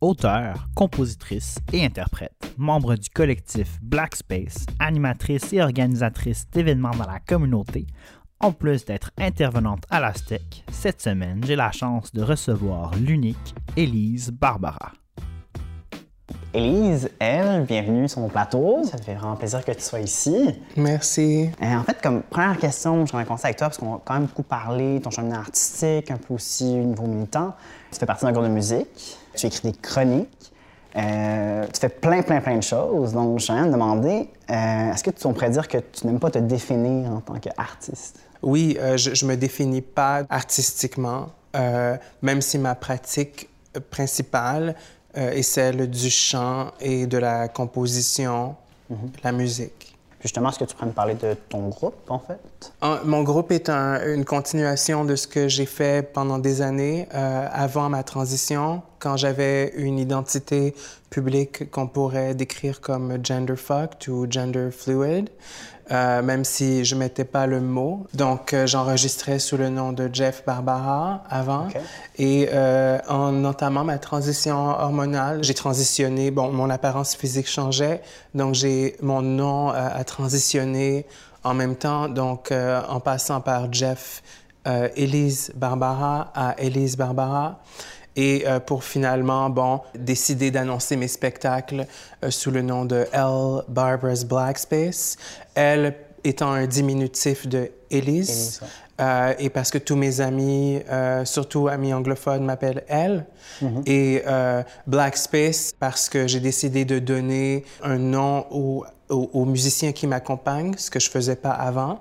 Auteure, compositrice et interprète, membre du collectif Black Space, animatrice et organisatrice d'événements dans la communauté, en plus d'être intervenante à l'Aztec, cette semaine, j'ai la chance de recevoir l'unique Élise Barbara. Élise, elle, bienvenue sur mon plateau. Ça fait vraiment plaisir que tu sois ici. Merci. Euh, en fait, comme première question, je commencer avec toi parce qu'on a quand même beaucoup parlé de ton cheminement artistique, un peu aussi au niveau militant. Tu fais partie d'un groupe de musique, tu écris des chroniques, euh, tu fais plein, plein, plein de choses. Donc, je viens de demander, euh, est-ce que tu pourrais dire que tu n'aimes pas te définir en tant qu'artiste? Oui, je ne me définis pas artistiquement, même si ma pratique principale euh, et celle du chant et de la composition, mhm. la musique. Justement, est-ce que tu pourrais me parler de ton groupe, en fait? mon groupe est une continuation de ce que j'ai fait pendant des années euh, avant ma transition, quand j'avais une identité publique qu'on pourrait décrire comme gender fucked ou gender fluid. Euh, même si je mettais pas le mot. Donc, euh, j'enregistrais sous le nom de Jeff Barbara avant. Et euh, en entamant ma transition hormonale, j'ai transitionné. Bon, mon apparence physique changeait, donc j'ai mon nom a transitionné en même temps. Donc, en passant par Jeff Elise Barbara à Elise Barbara et euh, pour finalement, bon, décider d'annoncer mes spectacles euh, sous le nom de L. Barbara's Black Space. Elle étant un diminutif de Elise. Euh, et parce que tous mes amis, surtout amis anglophones, m'appellent elle. Mm-hmm. Et Black Space parce que j'ai décidé de donner un nom aux, aux, musiciens qui m'accompagnent, ce que je faisais pas avant.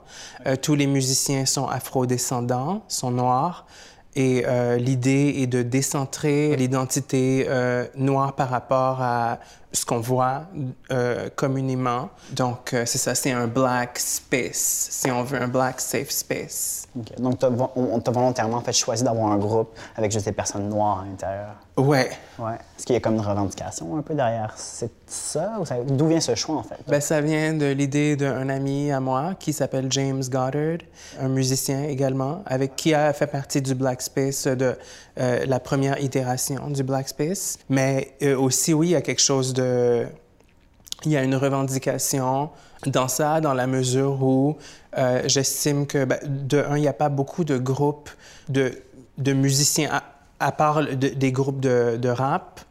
tous les musiciens sont afro-descendants, sont noirs. Et euh, l'idée est de décentrer l'identité euh, noire par rapport à ce qu'on voit euh, communément. Donc, c'est ça, c'est un black space, si on veut, un black safe space. Donc, on t'a volontairement fait choisi d'avoir un groupe avec juste des personnes noires à l'intérieur. Ouais. Ouais. Est-ce qu'il y a comme une revendication un peu derrière c'est ça? Ou D'où vient ce choix, en fait? Ben, ça vient de l'idée d'un ami à moi qui s'appelle James Goddard, un musicien également, avec qui a fait partie du Black Space de euh, la première itération du Black Space. Mais euh, aussi, oui, il y a quelque chose Il y a une revendication dans ça, dans la mesure où euh, j'estime que, ben, de un, il n'y a pas beaucoup de groupes de, de musiciens, à, part des groupes de, de rap.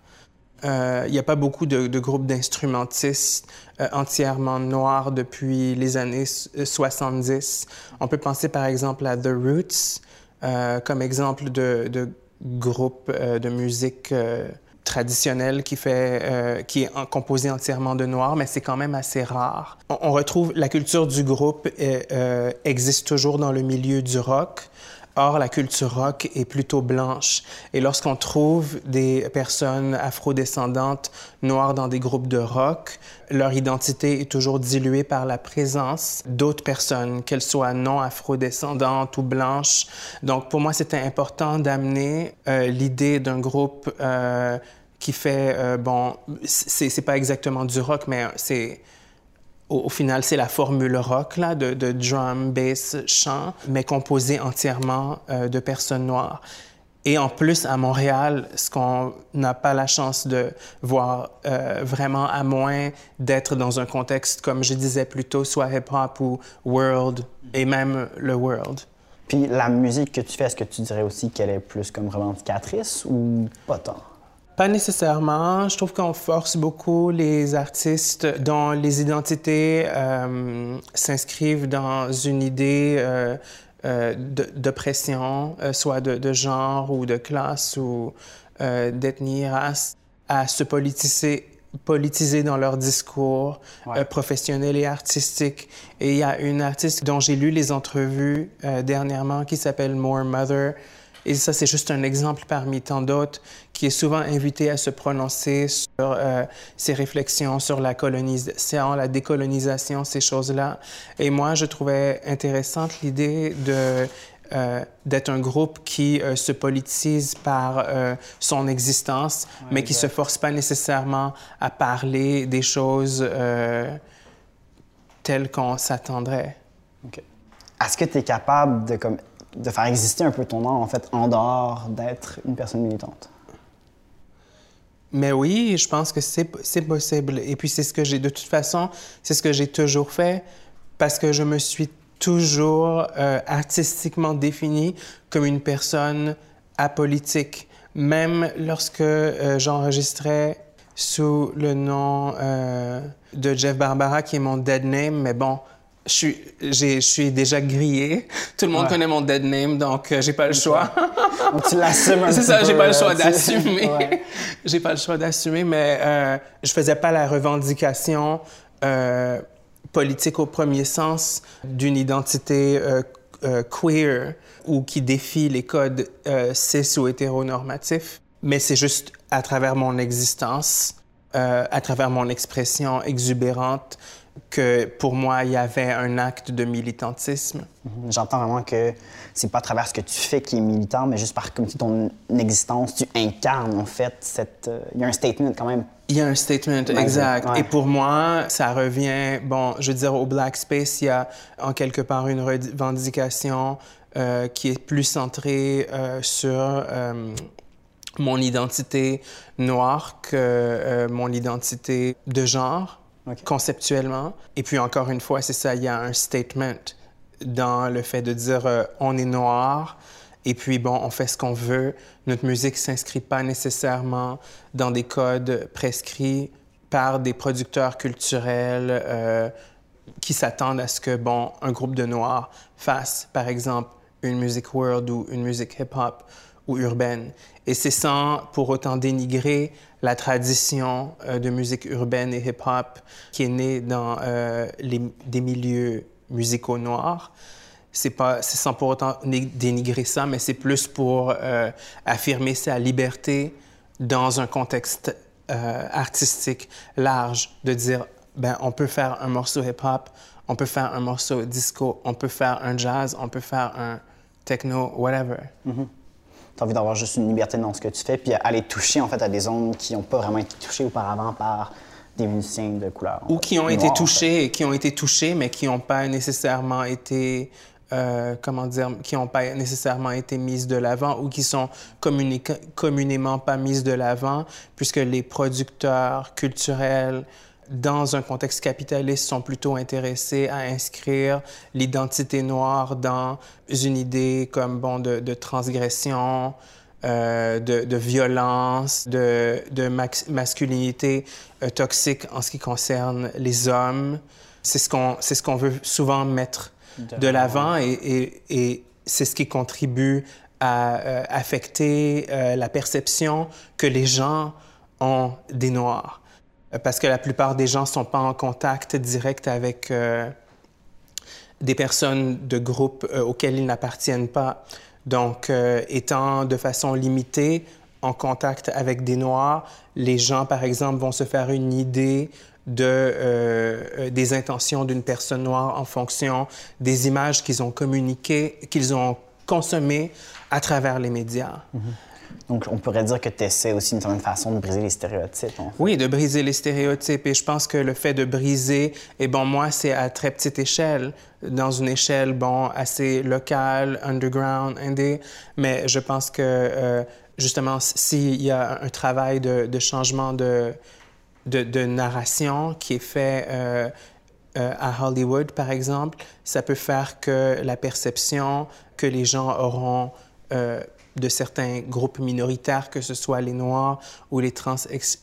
Euh, il n'y a pas beaucoup de, de groupes d'instrumentistes euh, entièrement noirs depuis les années 70. On peut penser par exemple à The Roots comme exemple de, de groupe de musique traditionnel qui, fait, euh, qui est composé entièrement de noirs, mais c'est quand même assez rare. On, retrouve la culture du groupe euh, existe toujours dans le milieu du rock. Or, la culture rock est plutôt blanche. Et lorsqu'on trouve des personnes afrodescendantes noires dans des groupes de rock, leur identité est toujours diluée par la présence d'autres personnes, qu'elles soient non afrodescendantes ou blanches. Donc, pour moi, c'était important d'amener euh, l'idée d'un groupe euh, qui fait, euh, bon, c'est pas exactement du rock, mais c'est au, final, c'est la formule rock là, de, drum, bass, chant, mais composée entièrement euh, de personnes noires. Et en plus, à Montréal, ce qu'on n'a pas la chance de voir euh, vraiment, à moins d'être dans un contexte, comme je disais plus tôt, soit hip-hop ou world, et même le world. Puis la musique que tu fais, est-ce que tu dirais aussi qu'elle est plus comme revendicatrice ou pas tant? Pas nécessairement. Je trouve qu'on force beaucoup les artistes dont les identités euh, s'inscrivent dans une idée euh, euh d'oppression, euh, soit de, de, genre ou de classe ou d'ethnie, race, à se politiser politiser dans leur discours professionnel et artistique. Et il y a une artiste dont j'ai lu les entrevues dernièrement qui s'appelle More Mother, et ça, c'est juste un exemple parmi tant d'autres qui est souvent invité à se prononcer sur euh, ses réflexions sur la colonisation, la décolonisation, ces choses-là. Et moi, je trouvais intéressante l'idée de euh, d'être un groupe qui euh, se politise par son existence, mais qui ne se force pas nécessairement à parler des choses telles qu'on s'attendrait. Est-ce que tu es capable de comme, de faire exister un peu ton nom, en fait, en dehors d'être une personne militante? Mais oui, je pense que c'est possible. Et puis c'est ce que j'ai, de toute façon, c'est ce que j'ai toujours fait parce que je me suis toujours euh, artistiquement défini comme une personne apolitique. Même lorsque euh, j'enregistrais sous le nom euh, de Jeff Barbara, qui est mon dead name, mais bon, je suis, je suis déjà grillé. Tout le monde connaît mon dead name, donc j'ai pas le choix. tu l'assumes C'est ça, j'ai pas le choix d'assumer. j'ai pas le choix d'assumer, mais euh, je faisais pas la revendication euh, politique au premier sens d'une identité euh, euh, queer ou qui défie les codes euh, cis ou hétéronormatifs, mais c'est juste à travers mon existence, à travers mon expression exubérante, que pour moi, il y avait un acte de militantisme. Mhm. J'entends vraiment que c'est pas à travers ce que tu fais qui est militant, mais juste par comme ton existence, tu incarnes en fait cette. Euh, il y a un statement quand même. Il y a un statement, exact. Et pour moi, ça revient, bon, je veux dire, au Black Space, il y a en quelque part une revendication euh, qui est plus centrée euh, sur euh, mon identité noire que mon identité de genre conceptuellement. Et puis encore une fois, c'est ça, il y a un statement dans le fait de dire euh, on est noir et puis bon, on fait ce qu'on veut. Notre musique s'inscrit pas nécessairement dans des codes prescrits par des producteurs culturels euh, qui s'attendent à ce que bon, un groupe de noirs fasse par exemple une musique world ou une musique hip-hop ou urbaine. Et c'est sans pour autant dénigrer la tradition euh, de musique urbaine et hip-hop qui est née dans euh, les, des milieux musicaux noirs. C'est sans pour autant dénigrer ça, mais c'est plus pour euh, affirmer sa liberté dans un contexte artistique large, de dire, ben, on peut faire un morceau hip-hop, on peut faire un morceau disco, on peut faire un jazz, on peut faire un techno, whatever. Mm -hmm tu as envie d'avoir juste une liberté dans ce que tu fais, puis aller toucher en fait à des zones qui n'ont pas vraiment été touchées auparavant par des musiciens de couleur. Ou qui ont été touchés, en fait. qui ont été touchés, mais qui n'ont pas nécessairement été, euh, comment dire, qui n'ont pas nécessairement été mises de l'avant ou qui sont communément pas mises de l'avant, puisque les producteurs culturels dans un contexte capitaliste, sont plutôt intéressés à inscrire l'identité noire dans une idée comme bon de, de transgression, euh, de, de, violence, de, de masculinité euh, toxique en ce qui concerne les hommes. C'est ce qu'on ce qu'on veut souvent mettre de, l'avant et, et, et c'est ce qui contribue à euh, affecter la perception que les gens ont des Noirs parce que la plupart des gens ne sont pas en contact direct avec euh, des personnes de groupes euh, auxquels ils n'appartiennent pas. Donc, euh, étant de façon limitée en contact avec des Noirs, les gens, par exemple, vont se faire une idée de, euh, des intentions d'une personne noire en fonction des images qu'ils ont communiquées, qu'ils ont consommées à travers les médias. -hmm. Donc, on pourrait dire que tu essaies aussi d'une certaine façon de briser les stéréotypes. Oui, de briser les stéréotypes. Et je pense que le fait de briser, et bon, moi, c'est à très petite échelle, dans une échelle, bon, assez locale, underground, indé. Mais je pense que, euh, justement, s'il y a un travail de, changement de, de, narration qui est fait euh, euh, à Hollywood, par exemple, ça peut faire que la perception que les gens auront de certains groupes minoritaires, que ce soit les Noirs ou les trans,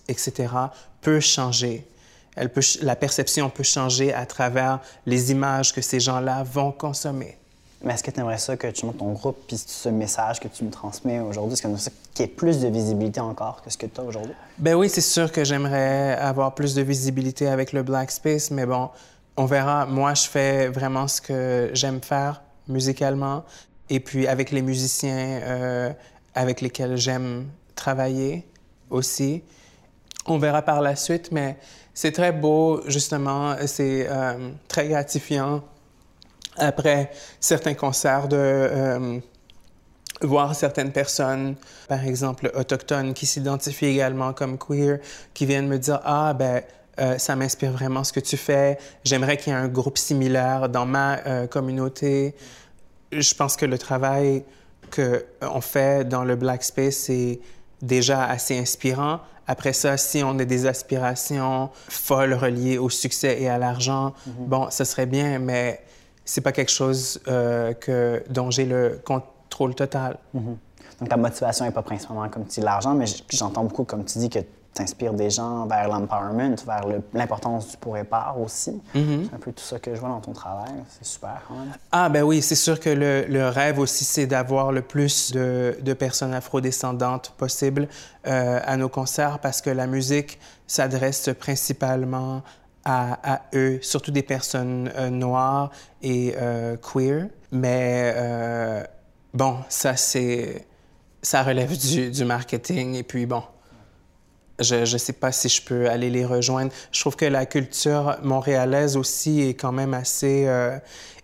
etc., peut changer. Elle peut, la perception peut changer à travers les images que ces gens-là vont consommer. Mais est-ce que tu aimerais ça que tu montes ton groupe, puis ce message que tu me transmets aujourd'hui, est-ce que ça qu'il y ait plus de visibilité encore que ce que tu as aujourd'hui? Ben oui, c'est sûr que j'aimerais avoir plus de visibilité avec le Black Space, mais bon, on verra. Moi, je fais vraiment ce que j'aime faire musicalement. Et puis avec les musiciens euh, avec lesquels j'aime travailler aussi. On verra par la suite, mais c'est très beau, justement, c'est euh, très gratifiant après certains concerts de euh, voir certaines personnes, par exemple autochtones, qui s'identifient également comme queer, qui viennent me dire Ah, ben, ça m'inspire vraiment ce que tu fais. J'aimerais qu'il y ait un groupe similaire dans ma communauté je pense que le travail qu'on fait dans le Black Space est déjà assez inspirant. Après ça, si on a des aspirations folles reliées au succès et à l'argent, bon, ce serait bien, mais c'est pas quelque chose euh, que, dont j'ai le contrôle total. Donc, ta motivation n'est pas principalement, comme tu dis, l'argent, mais j'entends beaucoup, comme tu dis, que tu inspires des gens vers l'empowerment, vers le- l'importance du pour et par aussi. C'est un peu tout ça que je vois dans ton travail. C'est super, quand même. Ah ben oui, c'est sûr que le, le rêve aussi, c'est d'avoir le plus de, de personnes afrodescendantes possible euh, à nos concerts parce que la musique s'adresse principalement à, à eux, surtout des personnes euh, noires et euh, queer. Mais euh, bon, ça c'est... Ça relève du, du marketing et puis bon, je ne sais pas si je peux aller les rejoindre. Je trouve que la culture montréalaise aussi est quand même assez euh,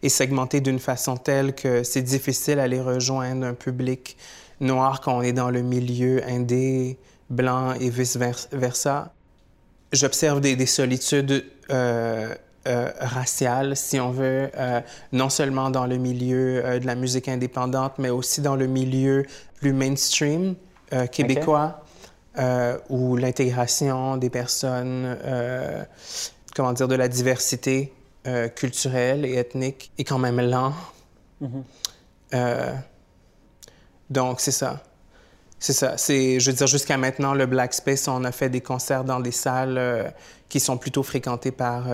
est segmentée d'une façon telle que c'est difficile à aller rejoindre un public noir quand on est dans le milieu indé, blanc et vice-versa. J'observe des, des solitudes euh, euh, raciales, si on veut, euh, non seulement dans le milieu euh, de la musique indépendante, mais aussi dans le milieu plus mainstream euh, québécois euh, où l'intégration des personnes, euh, comment dire, de la diversité euh, culturelle et ethnique est quand même lent. Euh, donc, c'est ça. C'est ça. C'est, je veux dire, jusqu'à maintenant, le Black Space, on a fait des concerts dans des salles qui sont plutôt fréquentées par,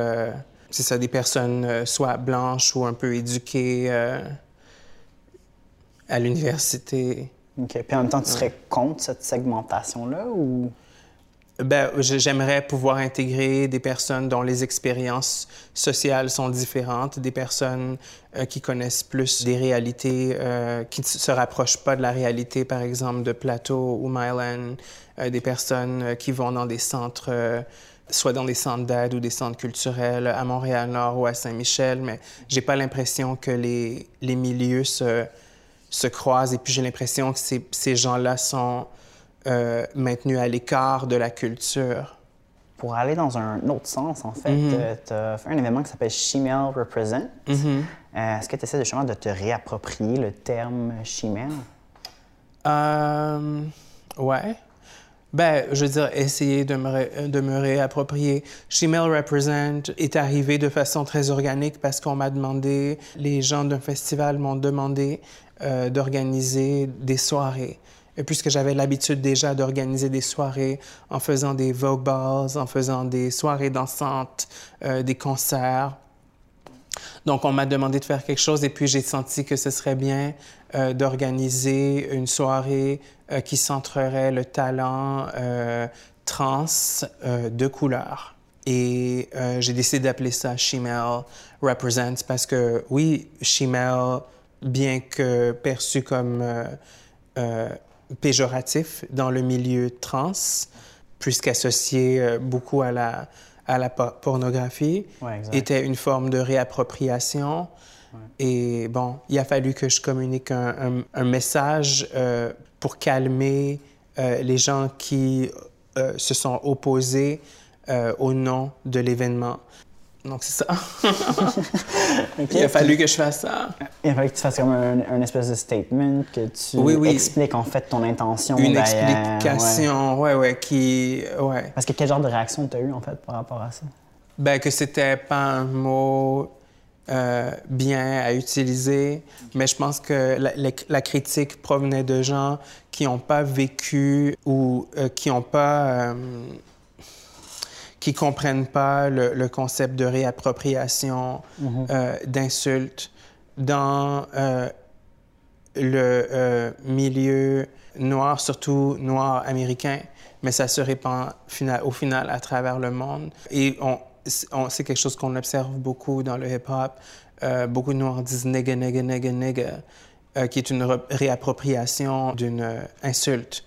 c'est ça, des personnes soit blanches ou un peu éduquées à l'université. OK. Puis en même temps, tu serais contre cette segmentation-là ou... Ben, j'aimerais pouvoir intégrer des personnes dont les expériences sociales sont différentes, des personnes euh, qui connaissent plus des réalités euh, qui ne se rapprochent pas de la réalité, par exemple, de Plateau ou Mylan, euh, des personnes euh, qui vont dans des centres, soit dans des centres d'aide ou des centres culturels à Montréal-Nord ou à Saint-Michel, mais j'ai pas l'impression que les, les milieux se, se croisent et puis j'ai l'impression que ces, ces gens-là sont euh, maintenus à l'écart de la culture. Pour aller dans un autre sens, en fait, Mhm. tu as fait un événement qui s'appelle Shemale Represent. Mhm. Euh, Est-ce que tu essaies justement de te réapproprier le terme Shemale? Euh, ouais. Ben, je veux dire, essayer de me, ré- de me réapproprier. Shemale Represent est arrivé de façon très organique parce qu'on m'a demandé, les gens d'un festival m'ont demandé euh, d'organiser des soirées. Et puisque j'avais l'habitude déjà d'organiser des soirées en faisant des Vogue Balls, en faisant des soirées dansantes, euh, des concerts, donc, on m'a demandé de faire quelque chose et puis j'ai senti que ce serait bien euh, d'organiser une soirée qui centrerait le talent trans de couleur. Et j'ai décidé d'appeler ça Shemale Represents parce que, oui, Shemale, bien que perçu comme euh, euh, péjoratif dans le milieu trans, puisqu'associé euh, beaucoup à la, à la po- pornographie, Ouais, était une forme de réappropriation. Et bon, il a fallu que je communique un, un- un message euh, pour calmer euh, les gens qui euh, se sont opposés au nom de l'événement. Donc, c'est ça. Il a fallu que je fasse ça. Il fallait que tu fasses comme un, un espèce de statement, que tu Oui, oui. expliques en fait ton intention. Une ouais. explication, ouais, ouais, qui. Ouais. Parce que quel genre de réaction tu as eu en fait par rapport à ça? Ben, que c'était pas un mot euh, bien à utiliser, mais je pense que la, la- la critique provenait de gens qui n'ont pas vécu ou euh, qui n'ont pas. euh, qui comprennent pas le, le concept de réappropriation euh, d'insultes dans euh, le euh, milieu noir, surtout noir américain, mais ça se répand au final à travers le monde. Et on, on- c'est quelque chose qu'on observe beaucoup dans le hip-hop. Beaucoup de Noirs disent nigga, nigga, nigga, nigga, qui est une réappropriation d'une insulte.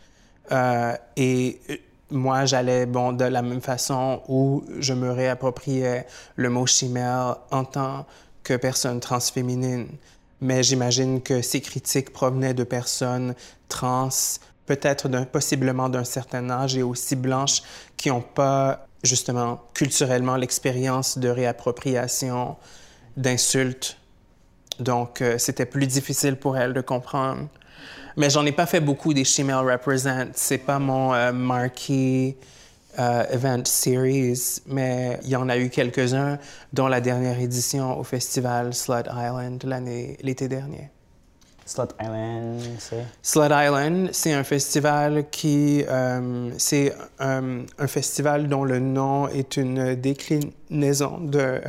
Et moi, j'allais bon, de la même façon où je me réappropriais le mot chimère en tant que personne transféminine. Mais j'imagine que ces critiques provenaient de personnes trans, peut-être possiblement d'un certain âge et aussi blanches, qui n'ont pas justement culturellement l'expérience de réappropriation d'insultes. Donc, euh, c'était plus difficile pour elles de comprendre Mais j'en ai pas fait beaucoup des Shemale Represent. C'est pas mon euh, marquee euh, event series, mais il y en a eu quelques-uns, dont la dernière édition au festival Slut Island l'été dernier. Slut Island, c'est? Slut Island, c'est un festival qui. euh, c'est un festival dont le nom est une déclinaison de,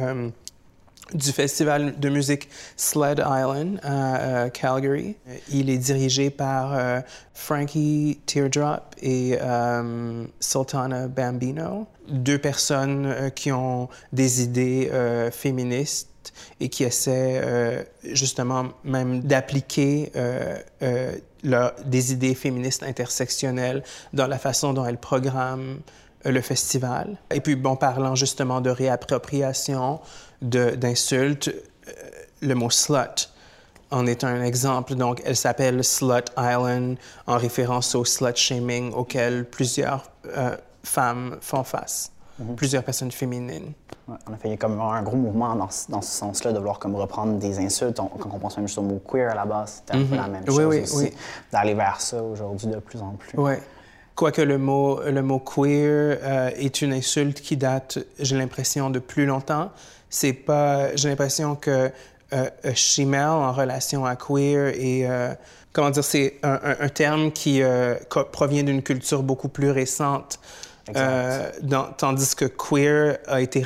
du festival de musique Sled Island à euh, Calgary. Il est dirigé par euh, Frankie Teardrop et euh, Sultana Bambino, deux personnes euh, qui ont des idées euh, féministes et qui essaient euh, justement même d'appliquer euh, euh, des idées féministes intersectionnelles dans la façon dont elles programment euh, le festival. Et puis, bon, parlant justement de réappropriation, d'insultes, euh, le mot slut en est un exemple. Donc, elle s'appelle Slut Island en référence au slut shaming auquel plusieurs euh, femmes font face, plusieurs personnes féminines. Ouais, en effet, il y a comme un gros mouvement dans, ce- dans ce sens-là de vouloir comme reprendre des insultes. On- quand on pense même juste au mot queer à la base, c'était un peu la même Oui, chose oui, aussi. oui. D'aller vers ça aujourd'hui de plus en plus. Ouais. Quoique le mot, le mot queer euh, est une insulte qui date, j'ai l'impression, de plus longtemps. C'est pas, j'ai l'impression que euh, euh, shemale en relation à queer et euh, comment dire, c'est un, un- terme qui euh, provient d'une culture beaucoup plus récente. Euh, dans- tandis que queer a été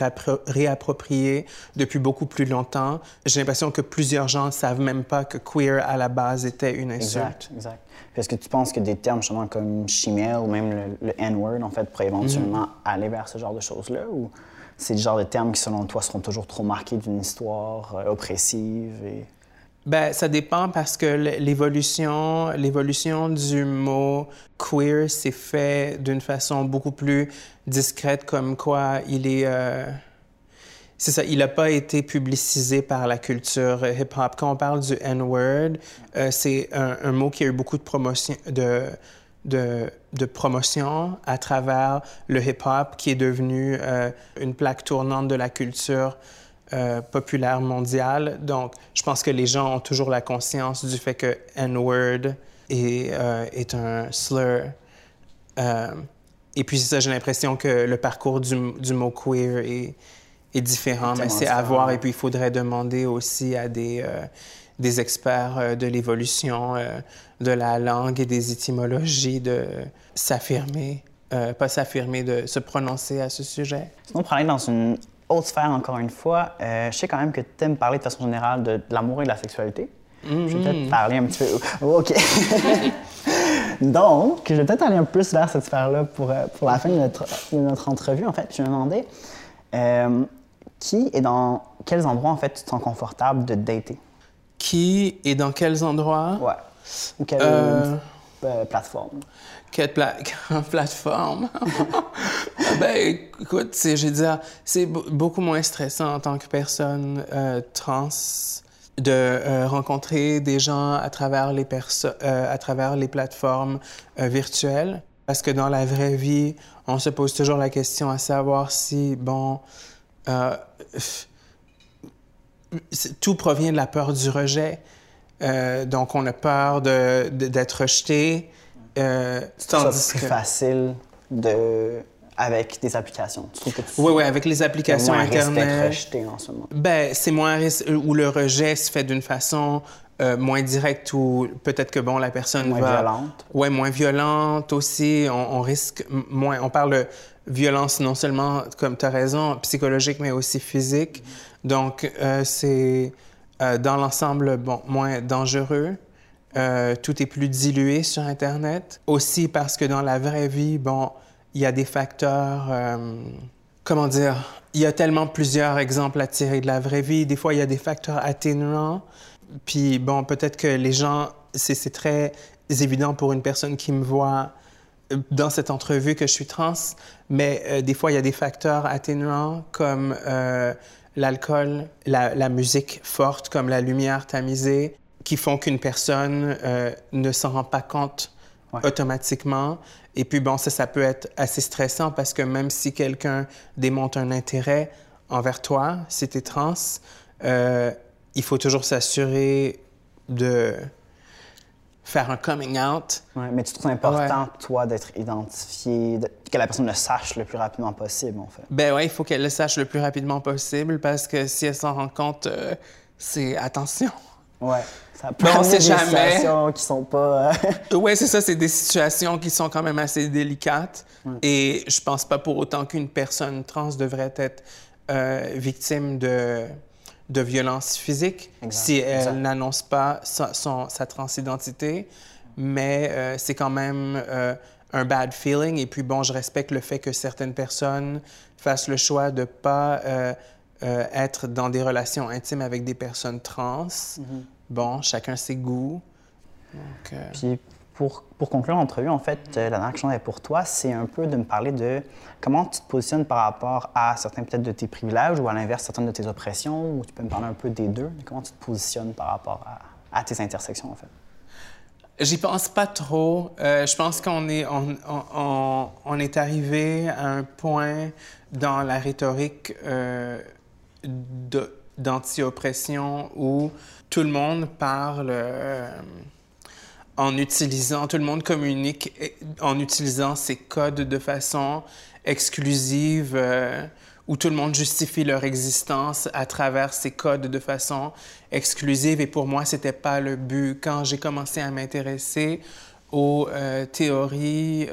réapproprié depuis beaucoup plus longtemps. J'ai l'impression que plusieurs gens ne savent même pas que queer à la base était une insulte. Exact, exact. Est-ce que tu penses que des termes justement comme chimère ou même le, le N-word, en fait, pourraient éventuellement aller vers ce genre de choses-là? Ou c'est le genre de termes qui, selon toi, seront toujours trop marqués d'une histoire euh, oppressive? Et... Ben, ça dépend parce que l'évolution, l'évolution du mot queer s'est fait d'une façon beaucoup plus discrète, comme quoi il est. euh, C'est ça, il n'a pas été publicisé par la culture hip-hop. Quand on parle du N-word, euh, c'est un, mot qui a eu beaucoup de promotion, de, de promotion à travers le hip-hop, qui est devenu euh, une plaque tournante de la culture euh, populaire mondiale. Donc, je pense que les gens ont toujours la conscience du fait que N-word est, euh, est un slur. Euh, et puis, ça, j'ai l'impression que le parcours du, du mot queer est, est différent, mais c'est à voir. Et puis, il faudrait demander aussi à des, des experts de l'évolution de la langue et des étymologies de s'affirmer, euh, pas s'affirmer, de se prononcer à ce sujet. Sinon, pour aller dans une autre sphère, encore une fois, euh, je sais quand même que tu aimes parler de façon générale de, de l'amour et de la sexualité. Je vais peut-être parler un petit peu. Oh, OK. Donc, je vais peut-être aller un peu plus vers cette sphère-là pour, euh, pour la fin de notre, de notre entrevue. En fait, je me demandais euh, qui et dans quels endroits, en fait, tu te sens confortable de dater? Qui et dans quels endroits? Ouais. Ou quelle euh, plateforme? Quelle pla- plateforme? ben, écoute, je veux dire, c'est beaucoup moins stressant en tant que personne euh, trans de euh, rencontrer des gens à travers les, euh, à travers les plateformes euh, virtuelles. Parce que dans la vraie vie, on se pose toujours la question à savoir si, bon, tout provient de la peur du rejet. Donc, on a peur de- de- d'être rejeté. Euh, C'est plus que- facile de... avec des applications. Tu que tu Oui, oui, avec les applications moins Internet. rejeté en ce moment? Ben, c'est moins risque, où le rejet se fait d'une façon euh, moins directe ou peut-être que, bon, la personne Moins va... violente. Ouais, moins violente aussi. On, on risque moins... On parle de violence non seulement, comme tu as raison, psychologique, mais aussi physique. Donc, euh, c'est euh, dans l'ensemble, bon, moins dangereux. Euh, tout est plus dilué sur Internet. Aussi parce que dans la vraie vie, bon, il y a des facteurs... euh, comment dire, il y a tellement plusieurs exemples à tirer de la vraie vie. Des fois, il y a des facteurs atténuants. Puis, bon, peut-être que les gens, c'est très évident pour une personne qui me voit euh, dans cette entrevue que je suis trans, mais des fois, il y a des facteurs atténuants comme l'alcool, la, la musique forte, comme la lumière tamisée, qui font qu'une personne euh, ne s'en rend pas compte Ouais. automatiquement. Et puis, bon, ça, ça peut être assez stressant parce que même si quelqu'un démontre un intérêt envers toi, si tu es trans, euh, il faut toujours s'assurer de faire un coming out. Ouais, mais tu trouves important, toi, d'être identifié, que la personne le sache le plus rapidement possible, en fait. Ben oui, il faut qu'elle le sache le plus rapidement possible parce que si elle s'en rend compte, euh, c'est attention. Ouais. Ça peut ben, des situations qui sont pas. Euh, ouais, c'est ça, c'est des situations qui sont quand même assez délicates. Et je pense pas pour autant qu'une personne trans devrait être euh, victime de de violence physique si elle n'annonce pas sa, son, sa transidentité. Mais euh, c'est quand même un bad feeling. Et puis, bon, je respecte le fait que certaines personnes fassent le choix de ne pas euh, être dans des relations intimes avec des personnes trans. Mm-hmm. Bon, chacun ses goûts. Donc, Puis, pour, pour conclure l'entrevue, en fait, euh, la dernière question est pour toi, c'est un peu de me parler de comment tu te positionnes par rapport à certains peut-être de tes privilèges ou à l'inverse certaines de tes oppressions, ou tu peux me parler un peu des deux, comment tu te positionnes par rapport à, à tes intersections, en fait? J'y pense pas trop. Euh, je pense qu'on est, on, on, on, est arrivé à un point dans la rhétorique euh, d'anti-oppression où tout le monde parle euh, en utilisant, tout le monde communique en utilisant ces codes de façon exclusive, euh, où tout le monde justifie leur existence à travers ces codes de façon exclusive. Et pour moi, c'était pas le but. Quand j'ai commencé à m'intéresser aux euh, théories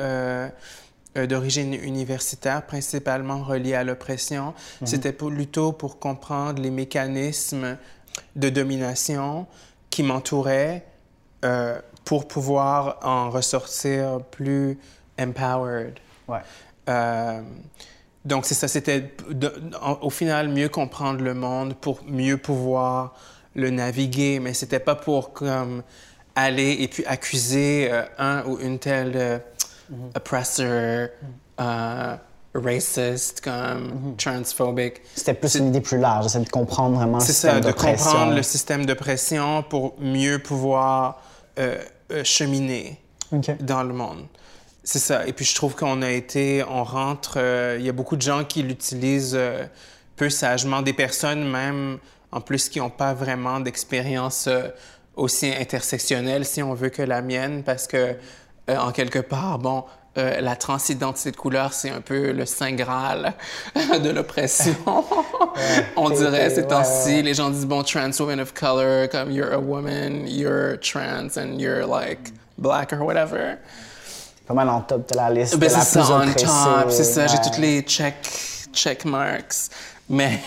euh, d'origine universitaire, principalement reliées à l'oppression, mhm. c'était plutôt pour comprendre les mécanismes de domination qui m'entouraient pour pouvoir en ressortir plus empowered. Ouais. Euh, donc, c'est ça, c'était au final mieux comprendre le monde pour mieux pouvoir le naviguer, mais c'était pas pour comme aller et puis accuser euh, un ou une telle euh, mm-hmm. oppressor, mm-hmm. racist, comme mm-hmm. transphobic. C'était plus une idée plus large, c'est de comprendre vraiment le système ça, de comprendre le système de pression pour mieux pouvoir euh, cheminer dans le monde. C'est ça. Et puis je trouve qu'on a été, on rentre, euh, il y a beaucoup de gens qui l'utilisent euh, peu sagement, des personnes même en plus qui n'ont pas vraiment d'expérience aussi intersectionnelle, si on veut, que la mienne, parce que en quelque part, bon, la transidentité de couleur, c'est un peu le saint graal de l'oppression. On dirait ces temps-ci, les gens disent bon, trans woman of color, comme you're a woman, you're trans and you're like black or whatever. Pas mal en top de la liste. Ben, c'est ça, on top, c'est ça. J'ai toutes les check, check marks. Mais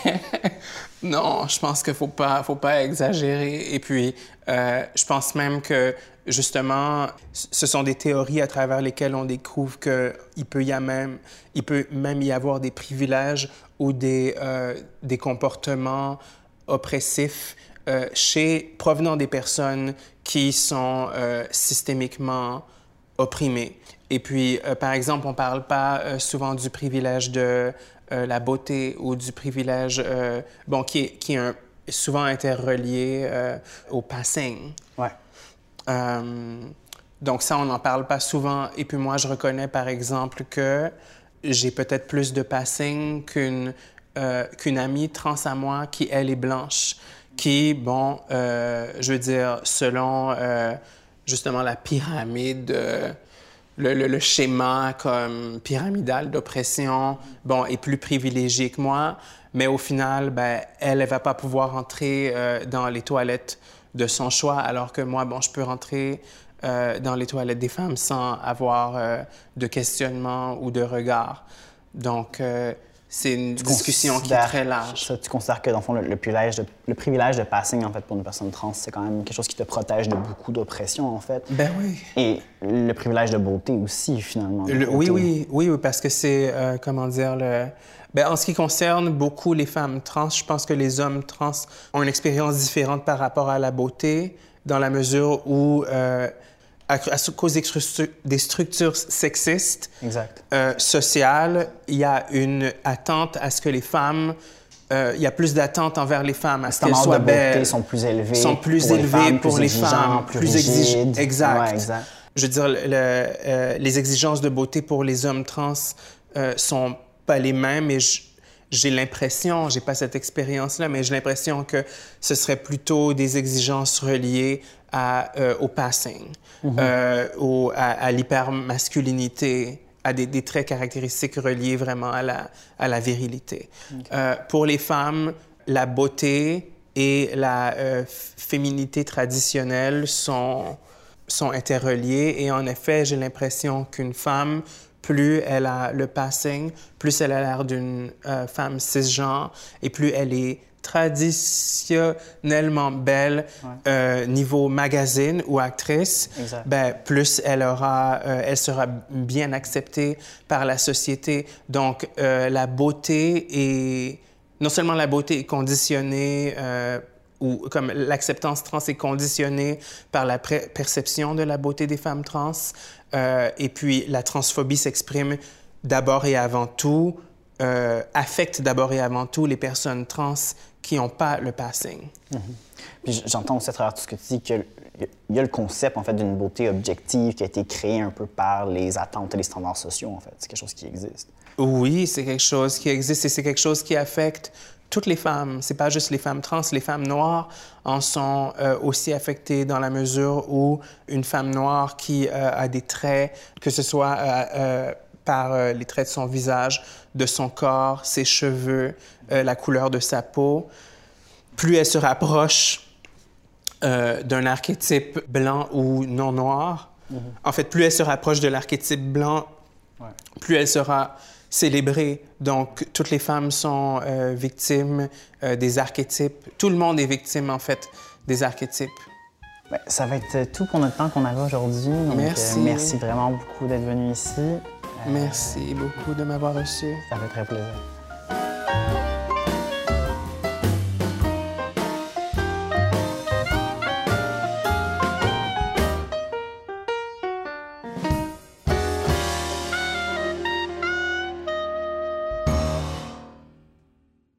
non, je pense qu'il faut pas, faut pas exagérer. Et puis, euh, je pense même que justement, ce sont des théories à travers lesquelles on découvre qu'il peut même, il peut même y avoir des privilèges ou des, euh, des comportements oppressifs euh, chez, provenant des personnes qui sont systémiquement opprimées. Et puis, par exemple, on ne parle pas souvent du privilège de la beauté ou du privilège, bon, qui est, qui est souvent interrelié au passing. Ouais. donc ça, on n'en parle pas souvent. Et puis moi, je reconnais, par exemple, que j'ai peut-être plus de passing qu'une euh, qu'une amie trans à moi qui, elle, est blanche, qui, bon, euh, je veux dire, selon euh, justement la pyramide, le, schéma comme pyramidal d'oppression, bon, est plus privilégié que moi, mais au final, ben, elle ne va pas pouvoir entrer dans les toilettes de son choix, alors que moi, bon, je peux rentrer dans les toilettes des femmes sans avoir de questionnement ou de regard. Donc, c'est une discussion qui est très large. tu considères que, dans le fond, le, privilège, de, le privilège de passing, en fait, pour une personne trans, c'est quand même quelque chose qui te protège de beaucoup d'oppression, en fait. Ben oui. Et le privilège de beauté aussi, finalement. oui, oui, oui, oui, parce que c'est, euh, comment dire, le... Ben, en ce qui concerne beaucoup les femmes trans, je pense que les hommes trans ont une expérience différente par rapport à la beauté, dans la mesure où... Euh, à, cause des, structures sexistes, euh, sociales, il y a une attente à ce que les femmes euh, il y a plus d'attente envers les femmes, à ce qu'elles soient belles. sont plus élevées. Sont plus pour élevées les femmes, pour les femmes, plus, exigeantes. Exact. Je veux dire, euh, les exigences de beauté pour les hommes trans sont pas les mêmes, et j'ai l'impression, j'ai pas cette expérience-là, mais j'ai l'impression que ce serait plutôt des exigences reliées à, euh, au passing, Mhm. euh, au- à, à l'hypermasculinité, à des, des traits caractéristiques reliés vraiment à la, à la virilité. Euh, pour les femmes, la beauté et la euh, féminité traditionnelle sont, sont interreliées et en effet, j'ai l'impression qu'une femme, plus elle a le passing, plus elle a l'air d'une euh, femme cisgenre et plus elle est traditionnellement belle euh, niveau magazine ou actrice, ben, plus elle aura, euh, elle sera bien acceptée par la société. Donc euh, la beauté est non seulement la beauté est conditionnée ou comme l'acceptance trans est conditionnée par la perception de la beauté des femmes trans, euh, et puis la transphobie s'exprime d'abord et avant tout, euh, affecte d'abord et avant tout les personnes trans qui n'ont pas le passing. Puis j- j'entends aussi à travers tout ce que tu dis qu'il y a le concept en fait d'une beauté objective qui a été créé un peu par les attentes et les standards sociaux en fait. C'est quelque chose qui existe. Oui, c'est quelque chose qui existe et c'est quelque chose qui affecte toutes les femmes. C'est pas juste les femmes trans, les femmes noires en sont euh, aussi affectées dans la mesure où une femme noire qui euh, a des traits, que ce soit euh, par les traits de son visage, de son corps, ses cheveux, la couleur de sa peau, plus elle se rapproche d'un archétype blanc ou non noir, en fait, plus elle se rapproche de l'archétype blanc plus elle sera célébrée. Donc, toutes les femmes sont euh, victimes euh, des archétypes. Tout le monde est victime, en fait, des archétypes. Ben, ça va être tout pour notre temps qu'on avait aujourd'hui. Merci. euh, merci vraiment beaucoup d'être venu ici. Merci beaucoup de m'avoir reçu. Ça fait très plaisir.